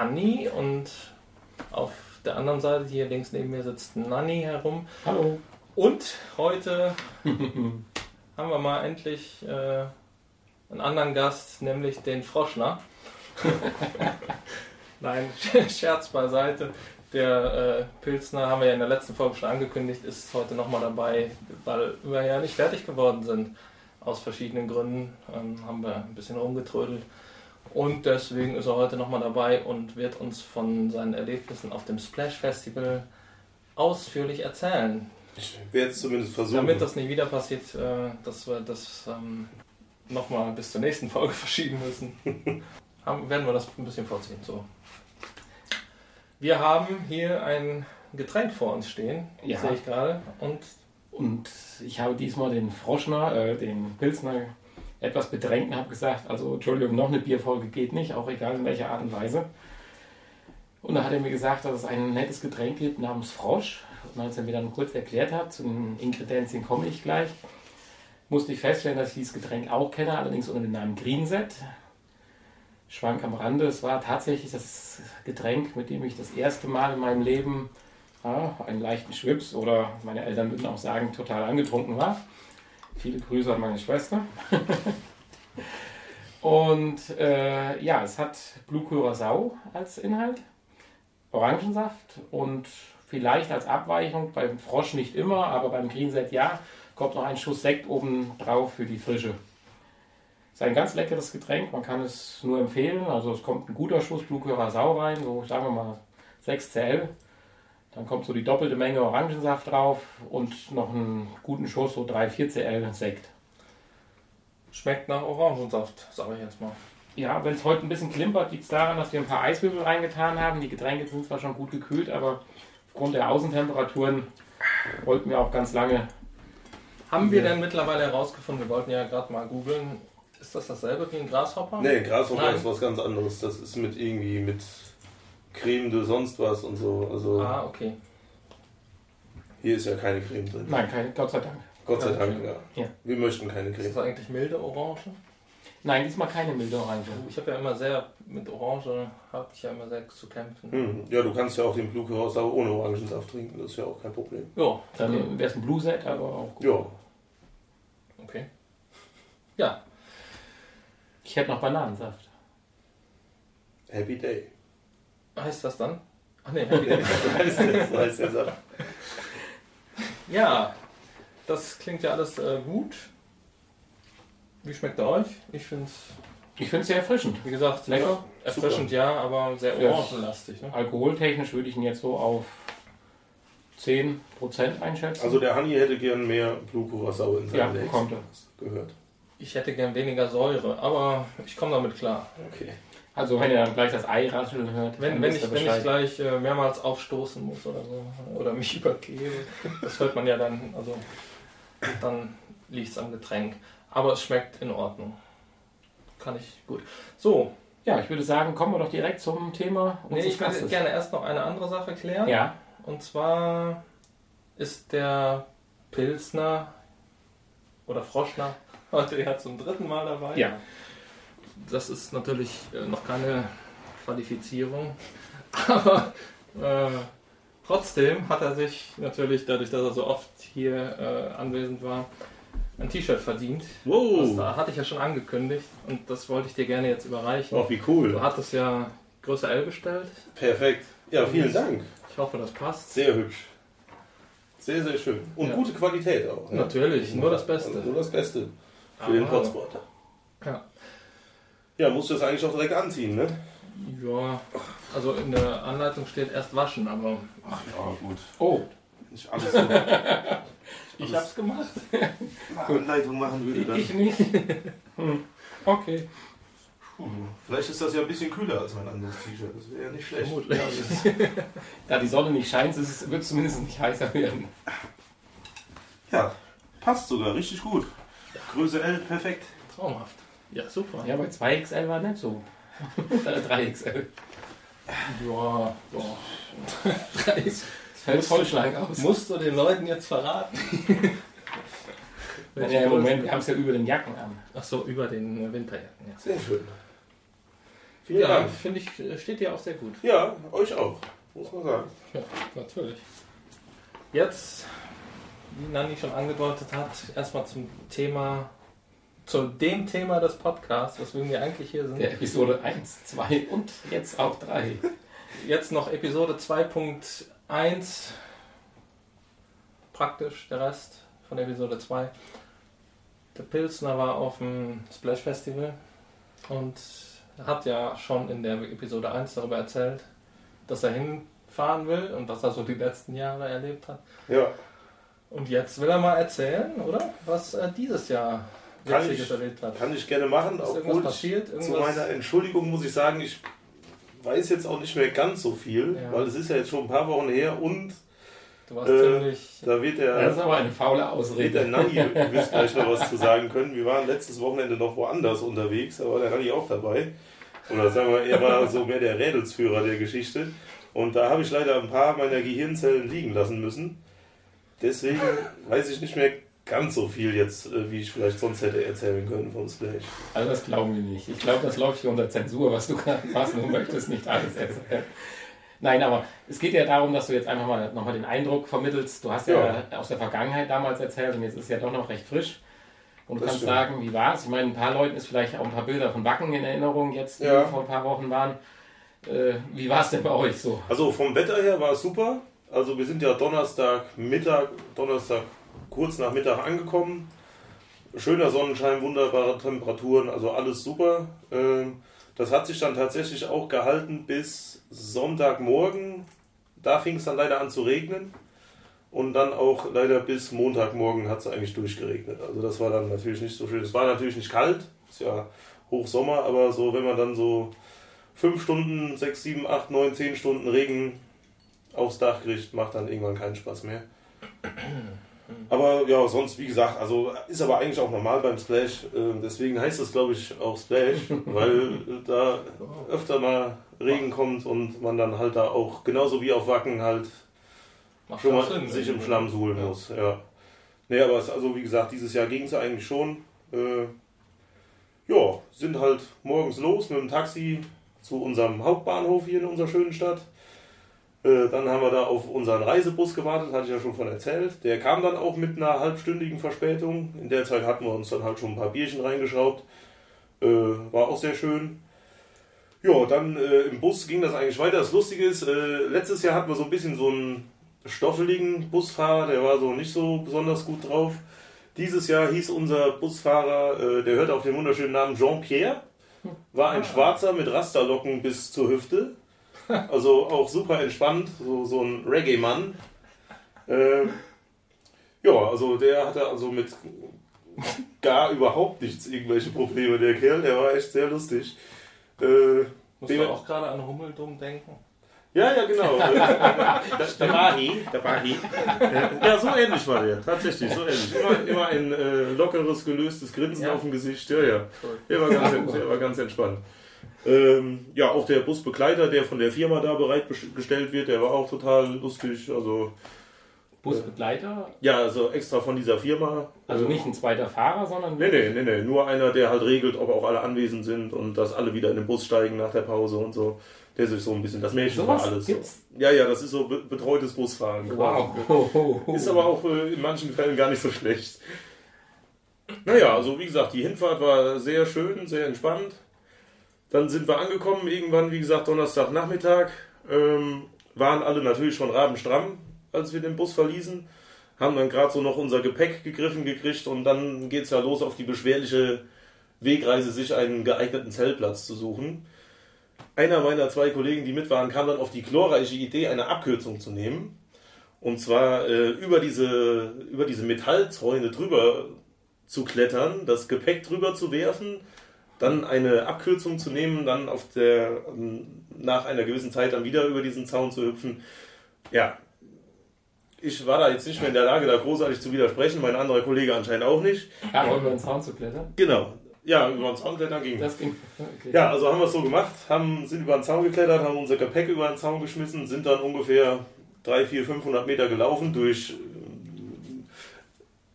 Hanni und auf der anderen Seite hier links neben mir sitzt Nanni herum. Hallo. Und heute haben wir mal endlich äh, einen anderen Gast, nämlich den Froschner. Nein, Scherz beiseite. Der äh, Pilsner, haben wir ja in der letzten Folge schon angekündigt, ist heute nochmal dabei, weil wir ja nicht fertig geworden sind. Aus verschiedenen Gründen ähm, haben wir ein bisschen rumgetrödelt. Und deswegen ist er heute nochmal dabei und wird uns von seinen Erlebnissen auf dem Splash Festival ausführlich erzählen. Ich werde es zumindest versuchen. Damit das nicht wieder passiert, äh, dass wir das ähm, nochmal bis zur nächsten Folge verschieben müssen, haben, werden wir das ein bisschen vorziehen. So. Wir haben hier ein Getränk vor uns stehen, Ja. sehe ich gerade. Und Und ich habe diesmal den Froschner, äh, den Pilsner, etwas bedrängt und habe gesagt, also Entschuldigung, noch eine Bierfolge geht nicht, auch egal in welcher Art und Weise. Und da hat er mir gesagt, dass es ein nettes Getränk gibt namens Frosch. Und als er mir dann kurz erklärt hat, zu den Ingredienzien komme ich gleich, musste ich feststellen, dass ich dieses Getränk auch kenne, allerdings unter dem Namen Greenset. Schwank am Rande, es war tatsächlich das Getränk, mit dem ich das erste Mal in meinem Leben ja, einen leichten Schwips oder meine Eltern würden auch sagen, total angetrunken war. Viele Grüße an meine Schwester. Und äh, ja, es hat Blue Curacao als Inhalt, Orangensaft und vielleicht als Abweichung, beim Frosch nicht immer, aber beim Greenset ja, kommt noch ein Schuss Sekt oben drauf für die Frische. Ist ein ganz leckeres Getränk, man kann es nur empfehlen. Also es kommt ein guter Schuss Blue Curacao rein, so sagen wir mal 6 Cl. Dann kommt so die doppelte Menge Orangensaft drauf und noch einen guten Schuss, so 3, 4 Cl Sekt. schmeckt nach Orangensaft, sage ich jetzt mal. Ja, wenn es heute ein bisschen klimpert, liegt es daran, dass wir ein paar Eiswürfel reingetan haben. Die Getränke sind zwar schon gut gekühlt, aber aufgrund der Außentemperaturen wollten wir auch ganz lange. Haben wir Ja. denn mittlerweile herausgefunden, wir wollten ja gerade mal googeln, ist das dasselbe wie ein Grashopper? Nee, Grashopper Nein. ist was ganz anderes. Das ist mit irgendwie mit Creme de sonst was und so. Also Ah, okay. hier ist ja keine Creme drin. Nein, keine, Gott sei Dank. Gott sei Dank, ja. Ja. Wir möchten keine Ist Creme. das eigentlich milde Orange? Nein, diesmal keine milde Orange. Ich habe ja immer sehr, mit Orange habe ich ja immer sehr zu kämpfen. Hm. Ja, du kannst ja auch den Blue Curacao ohne Orangensaft trinken. Das ist ja auch kein Problem. Ja, Dann wäre es ein Blue Set, aber auch gut. Ja, okay. Ja, Ich hätte noch Bananensaft. Happy Day. Heißt das dann? Ach nee, heißt das, heißt Saft. Ja, das klingt ja alles äh, gut. Wie schmeckt er euch? Ich finde es, Ich finde es sehr erfrischend. wie gesagt, Lecker. erfrischend ja, aber sehr Ja. orangenlastig. Ne? Alkoholtechnisch würde ich ihn jetzt so auf 10% einschätzen. Also der Honey hätte gern mehr Curacao in Ja, seinem Legs. kommt er. Gehört. Ich hätte gern weniger Säure, aber ich komme damit klar. Okay. Also wenn ihr dann gleich das Ei rascheln hört, Wenn, wenn, ich, wenn ich gleich äh, mehrmals aufstoßen muss oder so, oder mich übergebe, das hört man ja dann, also dann liegt es am Getränk. Aber es schmeckt in Ordnung. Kann ich gut. So, Ja, ich würde sagen, kommen wir doch direkt zum Thema nee, ich würde gerne erst noch eine andere Sache klären. Ja, Und zwar ist der Pilsner oder Froschner heute ja zum dritten Mal dabei. ja. Das ist natürlich äh, noch keine Qualifizierung, aber äh, trotzdem hat er sich natürlich, dadurch, dass er so oft hier äh, anwesend war, ein T-Shirt verdient. Das Wow. da hatte ich ja schon angekündigt und das wollte ich dir gerne jetzt überreichen. Oh, wie Du cool. hattest ja Größe L bestellt. Perfekt. Ja, vielen Dank. Ich hoffe, das passt. Sehr hübsch. Sehr, sehr schön. Und Ja. gute Qualität auch. ne? Natürlich, nur das Beste. Nur das Beste. Für den Aber- Hotspot. Ja. Ja, musst du das eigentlich auch direkt anziehen, ne? Ja, also in der Anleitung steht erst waschen, aber Ach ja, gut. Oh, Nicht alles so ich hab's gemacht. Anleitung machen würde, dann. ich nicht. Hm. Okay. Puh. Vielleicht ist das ja ein bisschen kühler als mein anderes T-Shirt. Das wäre ja nicht schlecht. Vermutlich. Da die Sonne nicht scheint, wird es zumindest nicht heißer werden. Ja, passt sogar richtig gut. Größe L, perfekt. Traumhaft. Ja, super. Ja, bei 2XL war nicht so. Oder 3XL. Ja, ja. Es fällt Vollschlag aus. Musst du den Leuten jetzt verraten? Ja, Im Moment, wir haben es ja über den Jacken an. Ach so, über den äh, Winterjacken. Ja. Sehr schön. Vielen Ja, Dank. finde ich, steht dir auch sehr gut. Ja, euch auch, muss man sagen. Ja, natürlich. Jetzt, wie Nanni schon angedeutet hat, erstmal zum Thema, zu dem Thema des Podcasts, weswegen wir eigentlich hier sind. Der Episode 1, 2 und jetzt auch 3. Jetzt noch Episode 2.1, praktisch der Rest von Episode 2. Der Pilsner war auf dem Splash Festival und hat ja schon in der Episode 1 darüber erzählt, dass er hinfahren will und was er so die letzten Jahre erlebt hat. Ja, Und jetzt will er mal erzählen, oder? Was er dieses Jahr Kann ich- erlebt hat. kann ich gerne machen, Ist irgendwas obwohl passiert? zu Irgendwas? meiner Entschuldigung muss ich sagen, ich weiß jetzt auch nicht mehr ganz so viel, Ja. weil es ist ja jetzt schon ein paar Wochen her und Du warst Äh, ziemlich. da wird Das der, ist aber eine faule wird der Ausrede. Nanni gewiss gleich noch was zu sagen können. Wir waren letztes Wochenende noch woanders unterwegs, da war der Nanni auch dabei. Oder sagen wir, er war so mehr der Rädelsführer der Geschichte. Und da habe ich leider ein paar meiner Gehirnzellen liegen lassen müssen. Deswegen weiß ich nicht mehr ganz so viel jetzt, äh, wie ich vielleicht sonst hätte erzählen können vom Splash. Also das glauben wir nicht. Ich glaube, das läuft hier unter Zensur, was du gerade machst. Du möchtest nicht alles erzählen. Nein, aber es geht ja darum, dass du jetzt einfach mal nochmal den Eindruck vermittelst. Du hast ja, aus der Vergangenheit damals erzählt und jetzt ist ja doch noch recht frisch. Und du Das kannst stimmt. sagen, wie war es? Ich meine, ein paar Leuten ist vielleicht auch ein paar Bilder von Wacken in Erinnerung jetzt, die Ja. vor ein paar Wochen waren. Äh, wie war es denn bei euch so? Also vom Wetter her war es super. Also wir sind ja Donnerstag Mittag, Donnerstag kurz nach Mittag angekommen. Schöner Sonnenschein, wunderbare Temperaturen, also alles super. Ähm, Das hat sich dann tatsächlich auch gehalten bis Sonntagmorgen. Da fing es dann leider an zu regnen. Und dann auch leider bis Montagmorgen hat es eigentlich durchgeregnet. Also das war dann natürlich nicht so schön. Es war natürlich nicht kalt, ist ja Hochsommer, aber so, wenn man dann so fünf Stunden, sechs, sieben, acht, neun, zehn Stunden Regen aufs Dach kriegt, macht dann irgendwann keinen Spaß mehr. Aber ja, sonst, wie gesagt, also ist aber eigentlich auch normal beim Splash. Äh, deswegen heißt es, glaube ich, auch Splash, weil äh, da öfter mal Regen kommt und man dann halt da auch, genauso wie auf Wacken, halt Macht schon mal Sinn, sich im. Schlamm suhlen Ja. muss. Ja. Nee, aber es, also wie gesagt, dieses Jahr ging es eigentlich schon. Äh, ja, sind halt morgens los mit dem Taxi zu unserem Hauptbahnhof hier in unserer schönen Stadt. Äh, dann haben wir da auf unseren Reisebus gewartet, hatte ich ja schon von erzählt. Der kam dann auch mit einer halbstündigen Verspätung. In der Zeit hatten wir uns dann halt schon ein paar Bierchen reingeschraubt. Äh, war auch sehr schön. Ja, dann äh, im Bus ging das eigentlich weiter. Das Lustige ist, äh, letztes Jahr hatten wir so ein bisschen so einen stoffeligen Busfahrer, der war so nicht so besonders gut drauf. Dieses Jahr hieß unser Busfahrer, äh, der hörte auf den wunderschönen Namen Jean-Pierre, war ein Schwarzer mit Rasterlocken bis zur Hüfte. Also auch super entspannt, so, so ein Reggae-Mann. Ähm, ja, also der hatte also mit gar überhaupt nichts irgendwelche Probleme, der Kerl, der war echt sehr lustig. Äh, Musst du auch gerade an Hummeldum denken? ja, ja, genau. Äh, der, Bahi. Der Bahi. Ja, so ähnlich war der. Tatsächlich, so ähnlich. Immer, immer ein äh, lockeres, gelöstes Grinsen Ja. auf dem Gesicht. Ja, ja. Der war ganz, der war ganz entspannt. Ähm, ja, auch der Busbegleiter, der von der Firma da bereitgestellt wird, der war auch total lustig. Also, Busbegleiter, ja, also extra von dieser Firma. also Äh, nicht ein zweiter Fahrer, sondern Nee, nee, nee, nee. Nur einer, der halt regelt, ob auch alle anwesend sind und dass alle wieder in den Bus steigen nach der Pause und so. Der sich so ein bisschen, das Märchen Sowas war alles. So. Ja, ja, das ist so be betreutes Busfahren. Wow. quasi. Ist aber auch äh, in manchen Fällen gar nicht so schlecht. Naja, also wie gesagt, die Hinfahrt war sehr schön, sehr entspannt. Dann sind wir angekommen, irgendwann, wie gesagt, Donnerstagnachmittag. Ähm, waren alle natürlich schon rabenstramm, als wir den Bus verließen. Haben dann gerade so noch unser Gepäck gegriffen gekriegt und dann geht es ja los auf die beschwerliche Wegreise, sich einen geeigneten Zeltplatz zu suchen. Einer meiner zwei Kollegen, die mit waren, kam dann auf die glorreiche Idee, eine Abkürzung zu nehmen. Und zwar äh, über, diese, über diese Metallzäune drüber zu klettern, das Gepäck drüber zu werfen, dann eine Abkürzung zu nehmen, dann auf der, ähm, nach einer gewissen Zeit dann wieder über diesen Zaun zu hüpfen. Ja, ich war da jetzt nicht mehr in der Lage, da großartig zu widersprechen, mein anderer Kollege anscheinend auch nicht. Ja, aber über den Zaun zu klettern. Genau. Ja, über den Zaun klettern ging. Das ging. Okay. Ja, also haben wir es so gemacht, haben, sind über den Zaun geklettert, haben unser Gepäck über den Zaun geschmissen, sind dann ungefähr 3, 4, 500 Meter gelaufen durch ähm,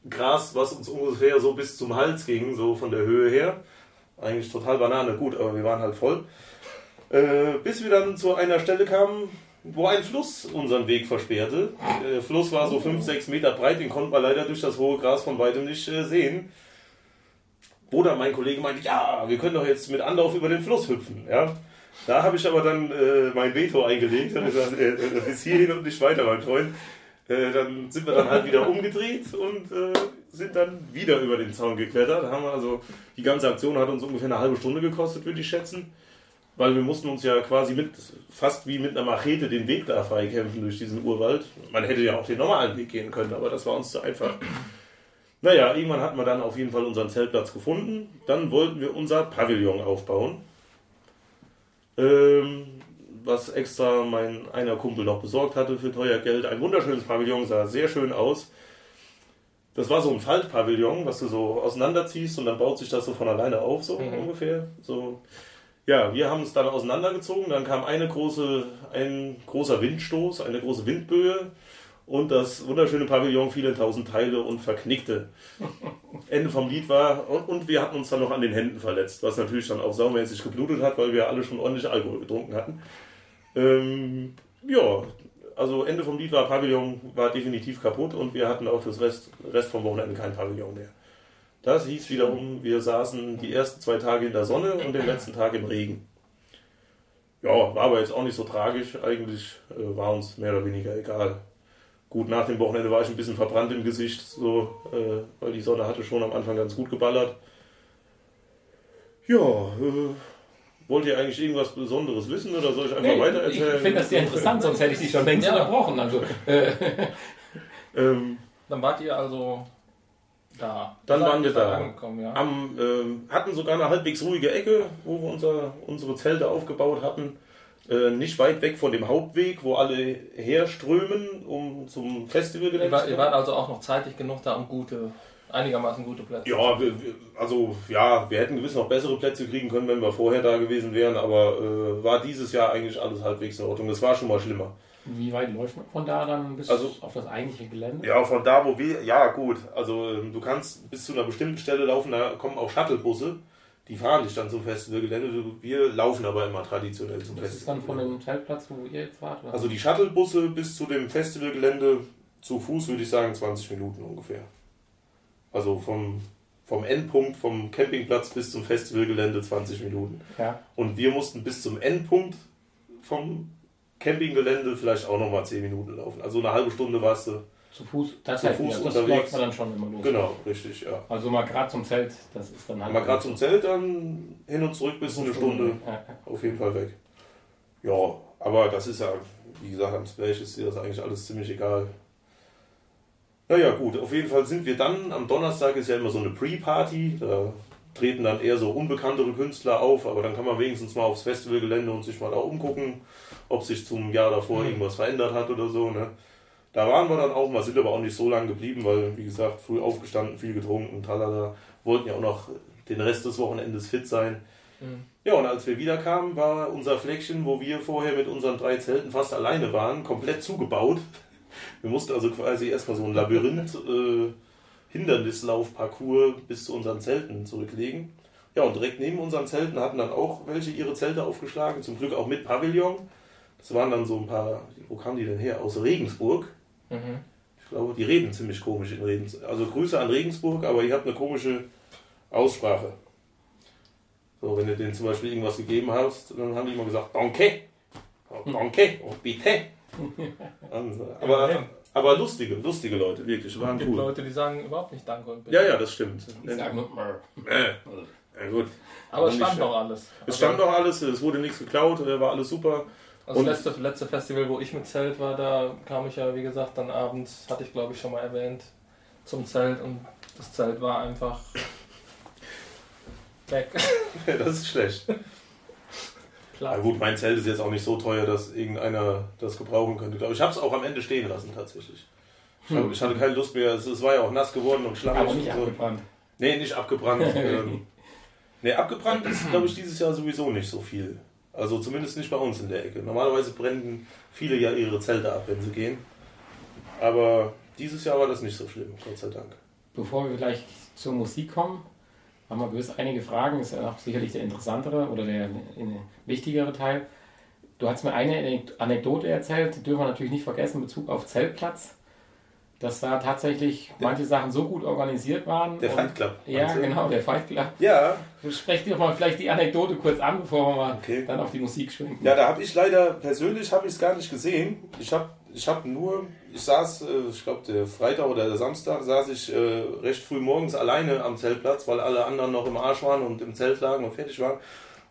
Gras, was uns ungefähr so bis zum Hals ging, so von der Höhe her. Eigentlich total Banane, gut, aber wir waren halt voll. Äh, bis wir dann zu einer Stelle kamen, wo ein Fluss unseren Weg versperrte. Der Fluss war so 5, 6 Meter breit, den konnte man leider durch das hohe Gras von weitem nicht äh, sehen. Wo dann mein Kollege meinte, ja, wir können doch jetzt mit Anlauf über den Fluss hüpfen. Ja? Da habe ich aber dann äh, mein Veto eingelegt und gesagt, äh, äh, bis hierhin und nicht weiter, mein Freund. Äh, dann sind wir dann halt wieder umgedreht und äh, sind dann wieder über den Zaun geklettert. Haben also, die ganze Aktion hat uns ungefähr eine halbe Stunde gekostet, würde ich schätzen. Weil wir mussten uns ja quasi mit, fast wie mit einer Machete den Weg da freikämpfen durch diesen Urwald. Man hätte ja auch den normalen Weg gehen können, aber das war uns zu einfach. Naja, irgendwann hatten wir dann auf jeden Fall unseren Zeltplatz gefunden. Dann wollten wir unser Pavillon aufbauen. Ähm, was extra mein einer Kumpel noch besorgt hatte für teuer Geld. Ein wunderschönes Pavillon, sah sehr schön aus. Das war so ein Faltpavillon, was du so auseinanderziehst und dann baut sich das so von alleine auf, so Mhm. ungefähr. So. Ja, wir haben es dann auseinandergezogen, dann kam eine große, ein großer Windstoß, eine große Windböe und das wunderschöne Pavillon fiel in tausend Teile und verknickte. Ende vom Lied war, und, und wir hatten uns dann noch an den Händen verletzt, was natürlich dann auch saumäßig geblutet hat, weil wir alle schon ordentlich Alkohol getrunken hatten. Ähm, ja, also Ende vom Lied war Pavillon war definitiv kaputt und wir hatten auch das Rest, Rest vom Wochenende kein Pavillon mehr. Das hieß wiederum, wir saßen die ersten zwei Tage in der Sonne und den letzten Tag im Regen. Ja, war aber jetzt auch nicht so tragisch. Eigentlich äh, war uns mehr oder weniger egal. Gut, nach dem Wochenende war ich ein bisschen verbrannt im Gesicht, so, äh, weil die Sonne hatte schon am Anfang ganz gut geballert. Ja, äh, wollt ihr eigentlich irgendwas Besonderes wissen oder soll ich einfach Nee, weiter ich finde das sehr interessant, sonst hätte ich dich schon längst Ja. unterbrochen. Also, äh, Ähm, Dann wart ihr also da. Dann waren wir da ja. am, ähm, hatten sogar eine halbwegs ruhige Ecke, wo wir unser, unsere Zelte aufgebaut hatten. Äh, nicht weit weg von dem Hauptweg, wo alle herströmen, um zum Festival Ihr, war, ihr wart also auch noch zeitig genug da, um gute, einigermaßen gute Plätze Ja, wir, also ja, wir hätten gewiss noch bessere Plätze kriegen können, wenn wir vorher da gewesen wären, aber äh, war dieses Jahr eigentlich alles halbwegs in Ordnung. Es war schon mal schlimmer. wie weit läuft man von da dann bis Also- auf das eigentliche Gelände? Ja, von da, wo wir, ja gut, also ähm, du kannst bis zu einer bestimmten Stelle laufen, da kommen auch Shuttlebusse, die fahren dich dann zum Festivalgelände. Wir laufen aber immer traditionell zum Das ist dann von Festivalgelände. dem Zeltplatz, wo ihr jetzt wart? Oder? Also die Shuttlebusse bis zu dem Festivalgelände zu Fuß würde ich sagen 20 Minuten ungefähr. Also vom, vom Endpunkt, vom Campingplatz bis zum Festivalgelände 20 Minuten. ja. Und wir mussten bis zum Endpunkt vom Campinggelände vielleicht auch nochmal 10 Minuten laufen. Also eine halbe Stunde warst du. Zu Fuß, das, Zu heißt, Fuß ja, das läuft man dann schon immer los. Genau, richtig, ja. Also mal gerade zum Zelt, das ist dann halt. Mal gerade zum Zelt dann hin und zurück bis eine Stunde Ja, ja. auf jeden Fall weg. Ja, aber das ist ja, wie gesagt, am Splash ist dir das eigentlich alles ziemlich egal. Naja, gut, auf jeden Fall sind wir dann, am Donnerstag ist ja immer so eine Pre-Party, da treten dann eher so unbekanntere Künstler auf, aber dann kann man wenigstens mal aufs Festivalgelände und sich mal da umgucken, ob sich zum Jahr davor Mhm. irgendwas verändert hat oder so. Ne? Da waren wir dann auch mal, sind aber auch nicht so lange geblieben, weil, wie gesagt, früh aufgestanden, viel getrunken, talala, wollten ja auch noch den Rest des Wochenendes fit sein. Mhm. Ja, und als wir wiederkamen, war unser Fleckchen, wo wir vorher mit unseren drei Zelten fast alleine waren, komplett zugebaut. Wir mussten also quasi erstmal so ein Labyrinth, äh, Hindernislaufparcours bis zu unseren Zelten zurücklegen. Ja, und direkt neben unseren Zelten hatten dann auch welche ihre Zelte aufgeschlagen, zum Glück auch mit Pavillon. Das waren dann so ein paar, wo kamen die denn her? Aus Regensburg. Mhm. Ich glaube, die reden ziemlich komisch in Regensburg. Also Grüße an Regensburg, aber ihr habt eine komische Aussprache. So, wenn du denen zum Beispiel irgendwas gegeben hast, dann haben die immer gesagt, Danke, oh, Danke, oh, bitte. Äh, aber, aber lustige, lustige Leute, wirklich, waren Es gibt cool. Leute, die sagen überhaupt nicht Danke und Bitte. Ja, ja, das stimmt. Ich sag nur. Äh, ja, gut. Aber es stand doch alles. Es stand doch alles, es wurde nichts geklaut, äh, war alles super. Also Und- das letzte, letzte Festival, wo ich mit Zelt war, da kam ich ja, wie gesagt, dann abends, hatte ich glaube ich schon mal erwähnt, zum Zelt und das Zelt war einfach weg. das ist schlecht. Na Klar. gut, mein Zelt ist jetzt auch nicht so teuer, dass irgendeiner das gebrauchen könnte. Ich habe es auch am Ende stehen lassen, tatsächlich. Ich, hab, ich hatte keine Lust mehr. Es, es war ja auch nass geworden und schlammig. Aber nicht und so. abgebrannt. Nee, nicht abgebrannt. ähm, nee, abgebrannt ist, glaube ich, dieses Jahr sowieso nicht so viel. Also zumindest nicht bei uns in der Ecke. Normalerweise brennen viele ja ihre Zelte ab, wenn sie gehen. Aber dieses Jahr war das nicht so schlimm, Gott sei Dank. Bevor wir gleich zur Musik kommen, haben wir gewiss einige Fragen, ist ja auch sicherlich der interessantere oder der wichtigere Teil. Du hast mir eine Anekdote erzählt, die dürfen wir natürlich nicht vergessen, in Bezug auf Zeltplatz dass da tatsächlich manche Sachen so gut organisiert waren. Der Fight Club. Ja, genau, der Fight Club. Ja. Sprecht dir mal vielleicht die Anekdote kurz an, bevor wir mal okay. dann auf die Musik schwenken. Ja, da habe ich leider, persönlich habe ich es gar nicht gesehen. Ich habe ich hab nur, ich saß, äh, ich glaube der Freitag oder der Samstag, saß ich äh, recht früh morgens alleine am Zeltplatz, weil alle anderen noch im Arsch waren und im Zelt lagen und fertig waren.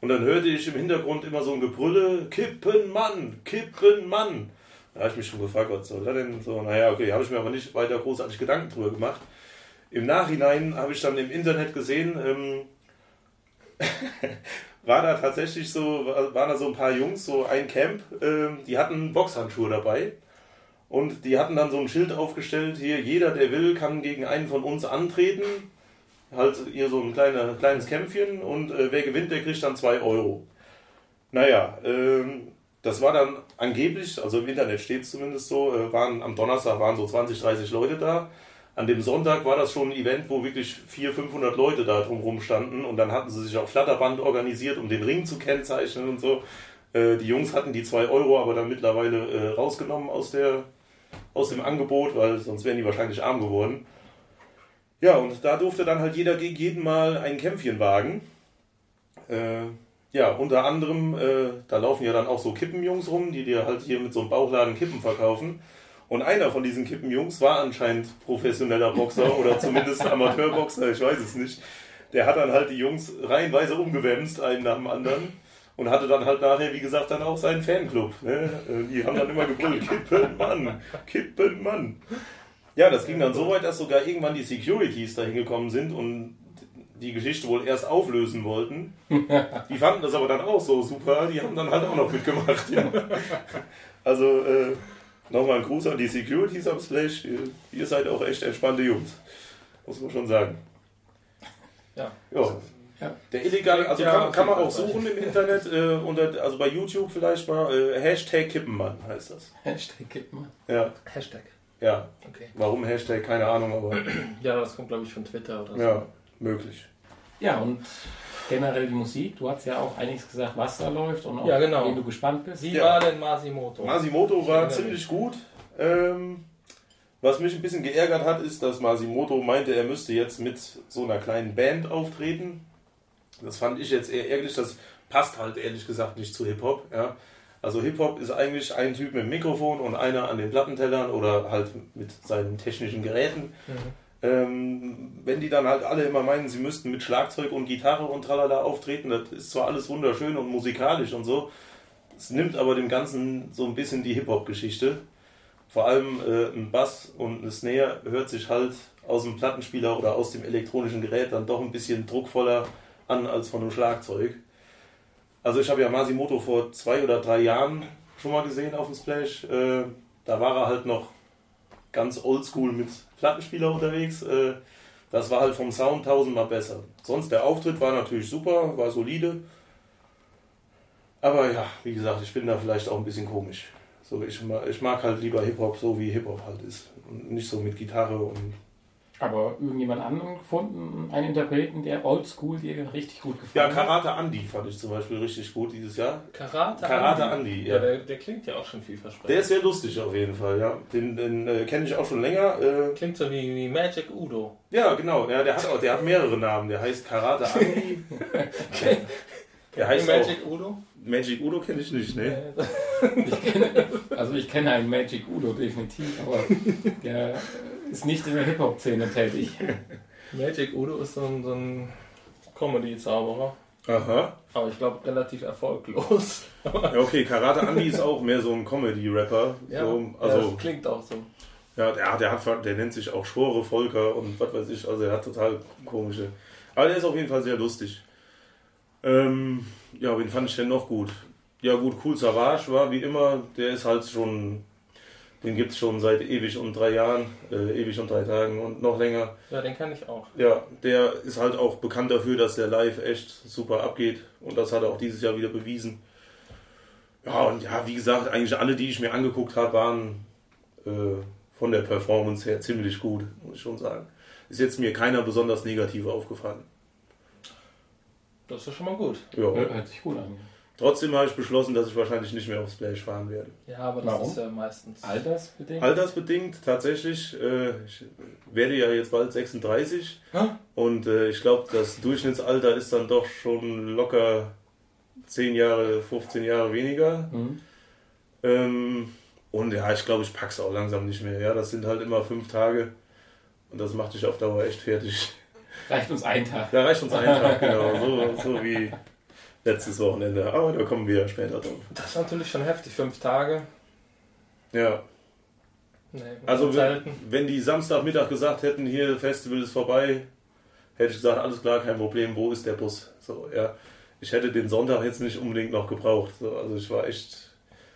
Und dann hörte ich im Hintergrund immer so ein Gebrülle, Kippen Mann, Kippen Mann. Da habe ich mich schon gefragt, was soll das denn so? Naja, okay, habe ich mir aber nicht weiter großartig Gedanken drüber gemacht. Im Nachhinein habe ich dann im Internet gesehen, ähm, war da tatsächlich so, waren da so ein paar Jungs, so ein Camp, ähm, die hatten Boxhandschuhe dabei. Und die hatten dann so ein Schild aufgestellt, hier, jeder, der will, kann gegen einen von uns antreten. Halt hier so ein kleiner, kleines Kämpfchen und äh, wer gewinnt, der kriegt dann 2 Euro. Naja, ähm, das war dann angeblich, also im Internet steht es zumindest so, äh, waren am Donnerstag waren so 20, 30 Leute da. An dem Sonntag war das schon ein Event, wo wirklich 400, 500 Leute da drumherum standen und dann hatten sie sich auch Flatterband organisiert, um den Ring zu kennzeichnen und so. Äh, die Jungs hatten die 2 Euro aber dann mittlerweile äh, rausgenommen aus, der, aus dem Angebot, weil sonst wären die wahrscheinlich arm geworden. Ja, und da durfte dann halt jeder gegen jeden mal ein Kämpfchen wagen. Ja, unter anderem, äh, da laufen ja dann auch so Kippenjungs rum, die dir halt hier mit so einem Bauchladen Kippen verkaufen. Und einer von diesen Kippenjungs war anscheinend professioneller Boxer oder zumindest Amateurboxer, ich weiß es nicht. Der hat dann halt die Jungs reihenweise umgewämst, einen nach dem anderen. Und hatte dann halt nachher, wie gesagt, dann auch seinen Fanclub. Ne? Äh, die haben dann immer gebrüllt, Kippenmann, Kippenmann. Ja, das ging dann so weit, dass sogar irgendwann die Securities da hingekommen sind und die Geschichte wohl erst auflösen wollten. Die fanden das aber dann auch so super, die haben dann halt auch noch mitgemacht. Ja. Also äh, nochmal ein Gruß an die Securities am Splash. Ihr, ihr, seid auch echt entspannte Jungs. Muss man schon sagen. Ja. ja. Ja. Der illegale, also kann, kann man auch suchen im Internet, äh, unter, also bei YouTube vielleicht mal, äh, Hashtag Kippenmann heißt das. Hashtag Kippenmann. Ja. Hashtag. Ja. Okay. Warum Hashtag? Keine Ahnung, aber. Ja, das kommt glaube ich von Twitter oder so. Ja, möglich. Ja, und generell die Musik. Du hast ja auch einiges gesagt, was da läuft und auch, ja, genau. du gespannt bist. Wie ja. war denn Masimoto? Masimoto war ziemlich gut. Ähm, was mich ein bisschen geärgert hat, ist, dass Masimoto meinte, er müsste jetzt mit so einer kleinen Band auftreten. Das fand ich jetzt eher ärgerlich. Das passt halt ehrlich gesagt nicht zu Hip-Hop. Ja. Also Hip-Hop ist eigentlich ein Typ mit dem Mikrofon und einer an den Plattentellern oder halt mit seinen technischen Geräten. Mhm. Ähm, wenn die dann halt alle immer meinen, sie müssten mit Schlagzeug und Gitarre und tralala auftreten, das ist zwar alles wunderschön und musikalisch und so, es nimmt aber dem Ganzen so ein bisschen die Hip-Hop-Geschichte. Vor allem äh, ein Bass und eine Snare hört sich halt aus dem Plattenspieler oder aus dem elektronischen Gerät dann doch ein bisschen druckvoller an als von einem Schlagzeug. Also ich habe ja Masimoto vor zwei oder drei Jahren schon mal gesehen auf dem Splash. Äh, da war er halt noch ganz oldschool mit Plattenspieler unterwegs. Äh, das war halt vom Sound tausendmal besser. Sonst der Auftritt war natürlich super, war solide. Aber ja, wie gesagt, ich bin da vielleicht auch ein bisschen komisch. So, ich, ich mag halt lieber Hip-Hop so, wie Hip-Hop halt ist. Und nicht so mit Gitarre und aber irgendjemand anderen gefunden, einen Interpreten, der oldschool dir richtig gut gefallen hat? Ja, Karate Andy fand ich zum Beispiel richtig gut dieses Jahr. Karate, Karate Andy, Andy ja. ja der, der, klingt ja auch schon vielversprechend. Der ist sehr lustig auf jeden Fall, ja. Den, den äh, kenne ich auch schon länger. Äh, klingt so wie, wie Magic Udo. Ja, genau. Ja, der, hat auch, der hat mehrere Namen. Der heißt Karate Andy. Der heißt Magic auch, Udo? Magic Udo kenne ich nicht, ne? ich also ich kenne einen Magic Udo definitiv, aber der ist nicht in der Hip-Hop-Szene tätig. Magic Udo ist so ein, so ein Comedy-Zauberer. Aha. Aber ich glaube relativ erfolglos. ja, okay, Karate Andy ist auch mehr so ein Comedy-Rapper. Ja, so, also, ja, das klingt auch so. Ja, der, der, hat, der nennt sich auch Schwore Volker und was weiß ich, also er hat total komische. Aber der ist auf jeden Fall sehr lustig. Ähm, ja, wen fand ich denn noch gut? Ja, gut, Cool Savage war wie immer, der ist halt schon den gibt es schon seit ewig und drei Jahren, äh, ewig und drei Tagen und noch länger. Ja, den kann ich auch. Ja, der ist halt auch bekannt dafür, dass der live echt super abgeht und das hat er auch dieses Jahr wieder bewiesen. Ja, und ja, wie gesagt, eigentlich alle, die ich mir angeguckt habe, waren äh, von der Performance her ziemlich gut, muss ich schon sagen. Ist jetzt mir keiner besonders negativ aufgefallen. Das ist schon mal gut. Ja. Hört sich gut an. Trotzdem habe ich beschlossen, dass ich wahrscheinlich nicht mehr aufs Splash fahren werde. Ja, aber das Warum? ist ja meistens. Altersbedingt? Altersbedingt tatsächlich. Äh, ich werde ja jetzt bald 36 Hä? und äh, ich glaube, das Durchschnittsalter ist dann doch schon locker 10 Jahre, 15 Jahre weniger. Mhm. Ähm, und ja, ich glaube, ich pack's auch langsam nicht mehr. Ja, das sind halt immer fünf Tage und das macht dich auf Dauer echt fertig. Reicht uns ein Tag. Da reicht uns ein Tag, genau. So, so wie letztes Wochenende. Aber da kommen wir später drauf. Das ist natürlich schon heftig. Fünf Tage. Ja, Nee, also wenn, wenn die Samstagmittag gesagt hätten, hier, Festival ist vorbei, hätte ich gesagt, alles klar, kein Problem, wo ist der Bus? So, ja. Ich hätte den Sonntag jetzt nicht unbedingt noch gebraucht. So, also ich war echt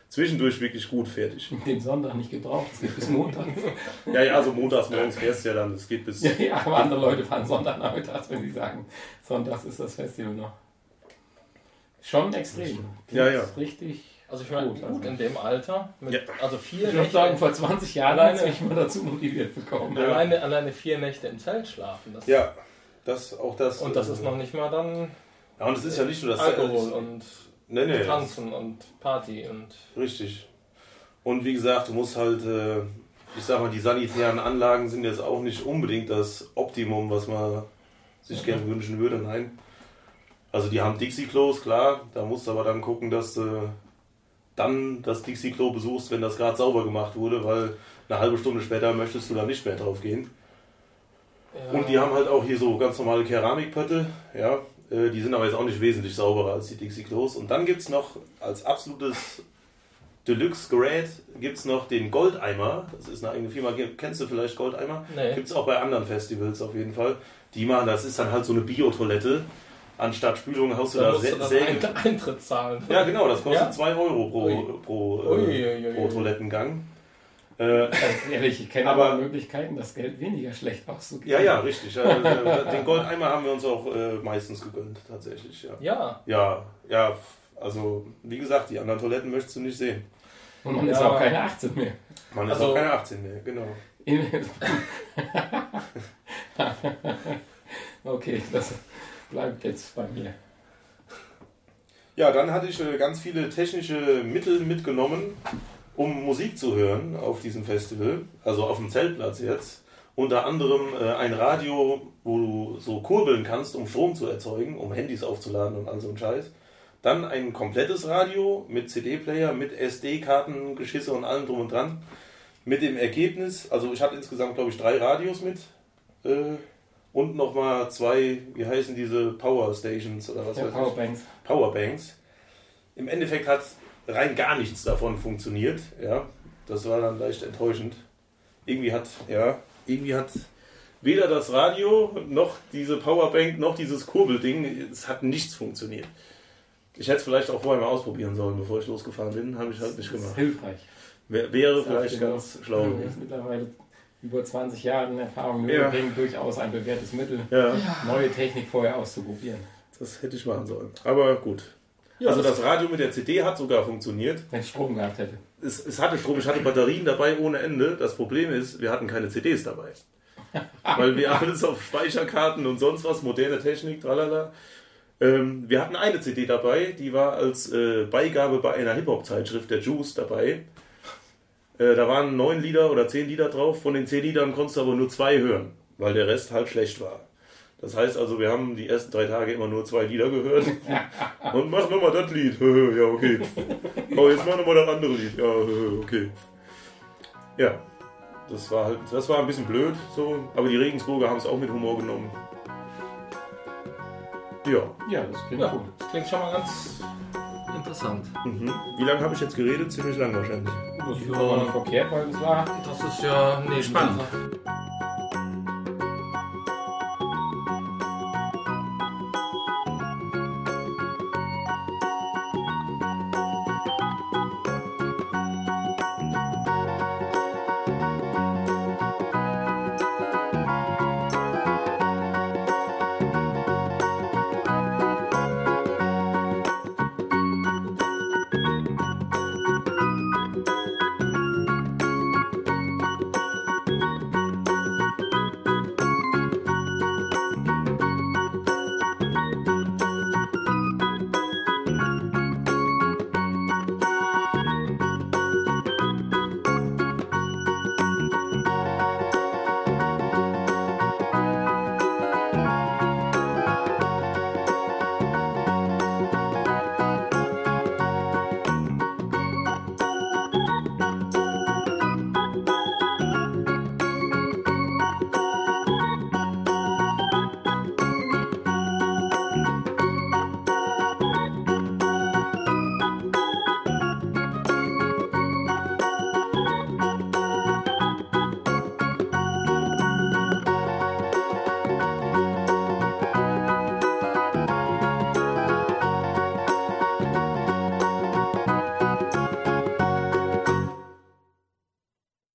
zwischendurch wirklich gut fertig. Den Sonntag nicht gebraucht, es geht bis Montag. Ja, ja, also montags morgens fährst du ja dann, es geht bis. ja, ja, aber andere Leute fahren Sonntagnachmittags, wenn sie sagen, Sonntags ist das Festival noch. Schon extrem. Ja, ja. Das ist Richtig. Also ich meine, Gut, also- in dem Alter, mit, Ja. also vier Ich würde Nächte, sagen, vor 20 Jahren Alleine- mich mal dazu motiviert bekommen. Ja. alleine, alleine vier Nächte im Zelt schlafen. Das, Ja, das, auch das. Und das ist noch nicht mal dann Ja, und es ist ja nicht nur das Alkohol und Nee, nee. Tanzen und Party und Richtig. Und wie gesagt, du musst halt, äh, ich sag mal, die sanitären Anlagen sind jetzt auch nicht unbedingt das Optimum, was man sich gerne wünschen würde. Nein. Also die haben Dixie-Klos, klar. Da musst du aber dann gucken, dass du dann das Dixie-Klo besuchst, wenn das gerade sauber gemacht wurde, weil eine halbe Stunde später möchtest du da nicht mehr drauf gehen. ja, Und die haben halt auch hier so ganz normale Keramikpötte, ja. Äh, Die sind aber jetzt auch nicht wesentlich sauberer als die Dixie-Klos. Und dann gibt es noch als absolutes Deluxe-Gerät gibt es noch den Goldeimer. Das ist eine eigene Firma. Kennst du vielleicht Goldeimer? Nee. Gibt es auch bei anderen Festivals auf jeden Fall. Die machen, das ist dann halt so eine Biotoilette. Anstatt Spülung haust du da da dann Säge. Ein- Eintritt zahlen. Ja, genau, das kostet Ja? 2 Euro pro, Ui. pro, Ui, äh, ui, ui, pro. Toilettengang. Äh, Ganz ehrlich, ich kenne Aber- aber Möglichkeiten, das Geld weniger schlecht auszugeben. ja, ja, richtig. Ja, äh, den Goldeimer haben wir uns auch äh, meistens gegönnt, tatsächlich. Ja. Ja, Ja, ja, also wie gesagt, die anderen Toiletten möchtest du nicht sehen. Und man Ja. ist auch keine 18 mehr. Man ist Also- auch keine 18 mehr, genau. okay, das bleibt jetzt bei mir. Ja, dann hatte ich äh, ganz viele technische Mittel mitgenommen, um Musik zu hören auf diesem Festival, also auf dem Zeltplatz jetzt. Unter anderem äh, ein Radio, wo du so kurbeln kannst, um Strom zu erzeugen, um Handys aufzuladen und all so ein Scheiß. Dann ein komplettes Radio mit CD-Player, mit SD-Karten, Geschisse und allem drum und dran. Mit dem Ergebnis, also ich hatte insgesamt, glaube ich, drei Radios mit. Äh, und nochmal zwei, wie heißen diese Power Stations oder was Ja, weiß ich. Powerbanks. Powerbanks. Im Endeffekt hat rein gar nichts davon funktioniert. Ja, das war dann leicht enttäuschend. Irgendwie hat, ja, irgendwie hat weder das Radio noch diese Powerbank noch dieses Kurbelding, es hat nichts funktioniert. Ich hätte es vielleicht auch vorher mal ausprobieren sollen, bevor ich losgefahren bin. Habe ich halt nicht gemacht. hilfreich. Wär- Wäre Das vielleicht dir ganz schlau gewesen. mittlerweile über 20 Jahre Erfahrung Ja. Nürburgring durchaus ein bewährtes Mittel, Ja, neue Technik vorher auszuprobieren. das hätte ich machen sollen. Aber gut. Ja, also das- das Radio mit der CD hat sogar funktioniert. Wenn es Strom gehabt hätte. es, es hatte Strom, ich hatte Batterien dabei ohne Ende. Das Problem ist, wir hatten keine CDs dabei. Weil wir alles auf Speicherkarten und sonst was, moderne Technik, tralala. Ähm, wir hatten eine CD dabei, die war als äh, Beigabe bei einer Hip-Hop-Zeitschrift, der Juice, dabei. Äh, da waren neun Lieder oder zehn Lieder drauf. Von den zehn Liedern konntest du aber nur zwei hören, weil der Rest halt schlecht war. Das heißt also, wir haben die ersten drei Tage immer nur zwei Lieder gehört. Und mach nochmal das Lied. ja, okay. Oh, jetzt mach nochmal das andere Lied. Ja, okay. Ja, das war halt, das war ein bisschen blöd, so. Aber die Regensburger haben es auch mit Humor genommen. Ja. Ja, das klingt ja, gut. das klingt schon mal ganz interessant. Mhm. Wie lange habe ich jetzt geredet? Ziemlich lang wahrscheinlich. Das ist Ja. aber nicht verkehrt, weil es war Das ist ja, nee, spannend.